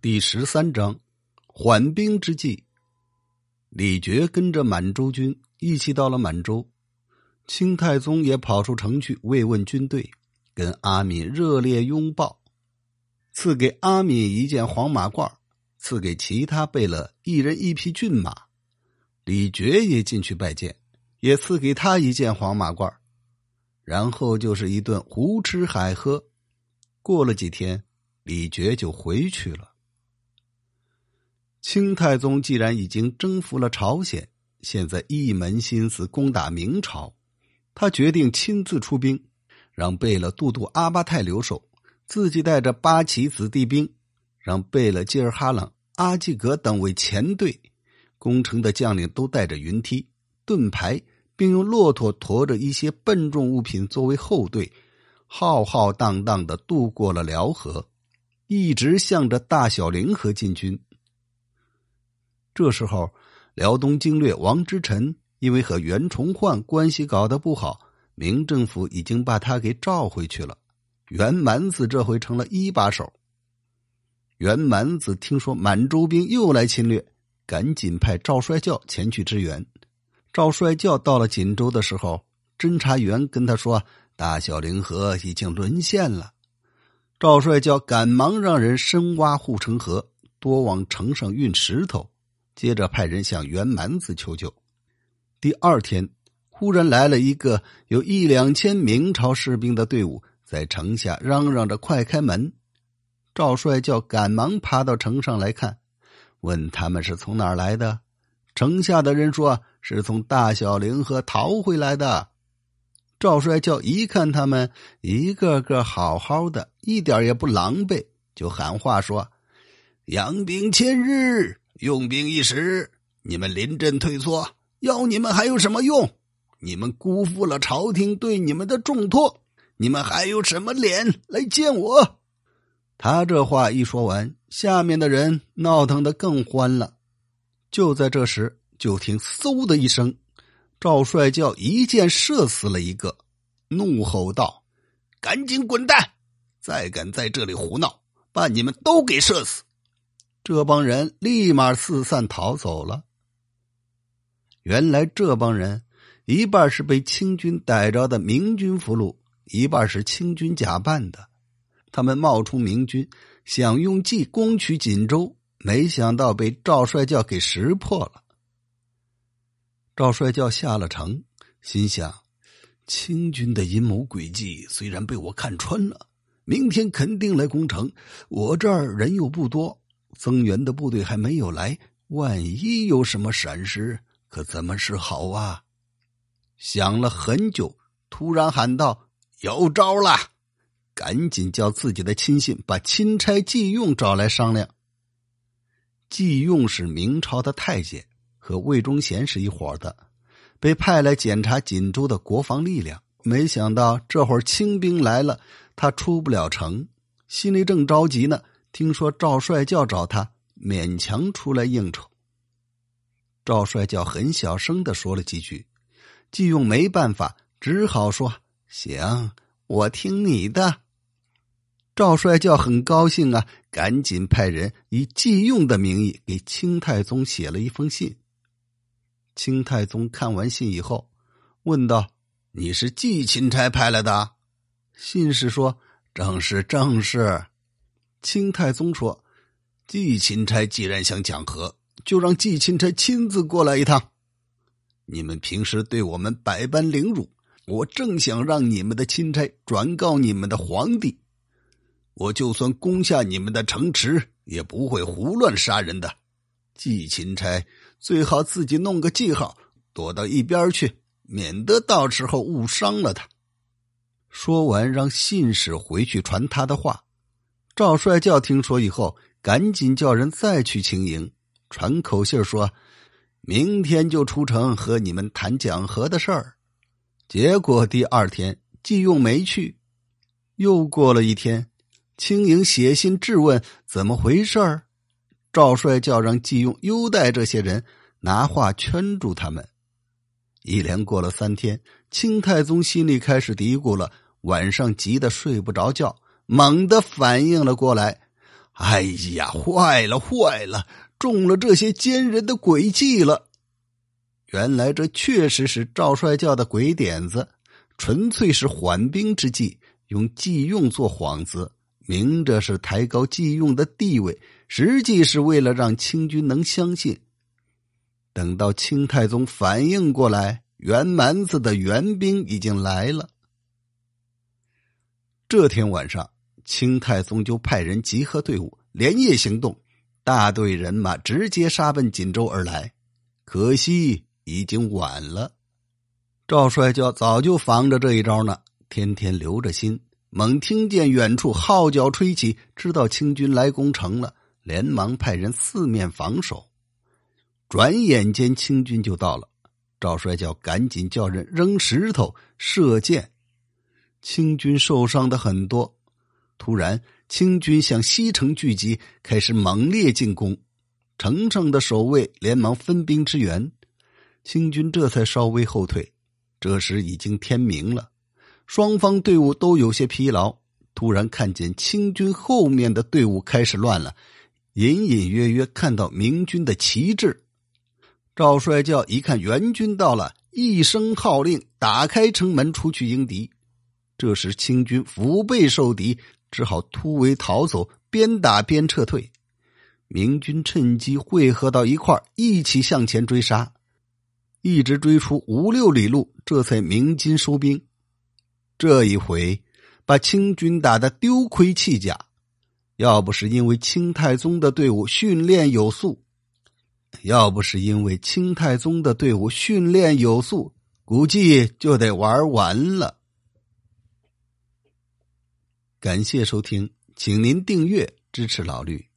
第十三章，缓兵之计。李傕跟着满洲军一起到了满洲，清太宗也跑出城去慰问军队，跟阿敏热烈拥抱，赐给阿敏一件黄马褂，赐给其他贝勒一人一匹骏马。李傕也进去拜见，也赐给他一件黄马褂，然后就是一顿胡吃海喝。过了几天，李傕就回去了。清太宗既然已经征服了朝鲜，现在一门心思攻打明朝，他决定亲自出兵，让贝勒都督阿巴泰留守，自己带着八旗子弟兵，让贝勒吉尔哈朗、阿济格等为前队，攻城的将领都带着云梯、盾牌，并用骆驼驮着一些笨重物品作为后队，浩浩荡荡的渡过了辽河，一直向着大小凌河进军。这时候，辽东经略王之臣因为和袁崇焕关系搞得不好，明政府已经把他给召回去了。袁蛮子这回成了一把手。袁蛮子听说满洲兵又来侵略，赶紧派赵帅教前去支援。赵帅教到了锦州的时候，侦查员跟他说：“大小凌河已经沦陷了。”赵帅教赶忙让人深挖护城河，多往城上运石头。接着派人向袁蛮子求救。第二天，忽然来了一个有一两千明朝士兵的队伍，在城下嚷嚷着：“快开门！”赵帅教赶忙爬到城上来看，问他们是从哪儿来的。城下的人说是从大小凌河逃回来的。赵帅教一看他们一个个好好的，一点也不狼狈，就喊话说：“养兵千日。”用兵一时，你们临阵退缩，要你们还有什么用？你们辜负了朝廷对你们的重托，你们还有什么脸来见我？他这话一说完，下面的人闹腾的更欢了。就在这时，就听“嗖”的一声，赵帅叫一箭射死了一个，怒吼道：“赶紧滚蛋！再敢在这里胡闹，把你们都给射死！”这帮人立马四散逃走了。原来这帮人一半是被清军逮着的明军俘虏，一半是清军假扮的。他们冒充明军，想用计攻取锦州，没想到被赵帅教给识破了。赵帅教下了城，心想：清军的阴谋诡计虽然被我看穿了，明天肯定来攻城。我这儿人又不多。增援的部队还没有来，万一有什么闪失，可怎么是好啊？想了很久，突然喊道：“有招了！”赶紧叫自己的亲信把钦差季用找来商量。季用是明朝的太监，和魏忠贤是一伙的，被派来检查锦州的国防力量。没想到这会儿清兵来了，他出不了城，心里正着急呢。听说赵帅教找他，勉强出来应酬。赵帅教很小声的说了几句，季用没办法，只好说：“行，我听你的。”赵帅教很高兴啊，赶紧派人以季用的名义给清太宗写了一封信。清太宗看完信以后，问道：“你是季钦差派来的？”信是说：“正是，正是。”清太宗说：“季钦差既然想讲和，就让季钦差亲自过来一趟。你们平时对我们百般凌辱，我正想让你们的钦差转告你们的皇帝，我就算攻下你们的城池，也不会胡乱杀人的。季钦差最好自己弄个记号，躲到一边去，免得到时候误伤了他。”说完，让信使回去传他的话。赵帅教听说以后，赶紧叫人再去清营，传口信说，明天就出城和你们谈讲和的事儿。结果第二天，季用没去。又过了一天，青营写信质问怎么回事儿。赵帅教让季用优待这些人，拿话圈住他们。一连过了三天，清太宗心里开始嘀咕了，晚上急得睡不着觉。猛地反应了过来，哎呀，坏了，坏了，中了这些奸人的诡计了！原来这确实是赵帅教的鬼点子，纯粹是缓兵之计，用季用做幌子，明着是抬高季用的地位，实际是为了让清军能相信。等到清太宗反应过来，袁蛮子的援兵已经来了。这天晚上，清太宗就派人集合队伍，连夜行动，大队人马直接杀奔锦州而来。可惜已经晚了。赵帅教早就防着这一招呢，天天留着心，猛听见远处号角吹起，知道清军来攻城了，连忙派人四面防守。转眼间，清军就到了。赵帅教赶紧叫人扔石头、射箭。清军受伤的很多。突然，清军向西城聚集，开始猛烈进攻。城上的守卫连忙分兵支援，清军这才稍微后退。这时已经天明了，双方队伍都有些疲劳。突然看见清军后面的队伍开始乱了，隐隐约约看到明军的旗帜。赵帅教一看援军到了，一声号令，打开城门出去迎敌。这时清军腹背受敌，只好突围逃走，边打边撤退。明军趁机汇合到一块一起向前追杀，一直追出五六里路，这才鸣金收兵。这一回把清军打得丢盔弃甲，要不是因为清太宗的队伍训练有素。要不是因为清太宗的队伍训练有素，估计就得玩完了。感谢收听，请您订阅支持老绿。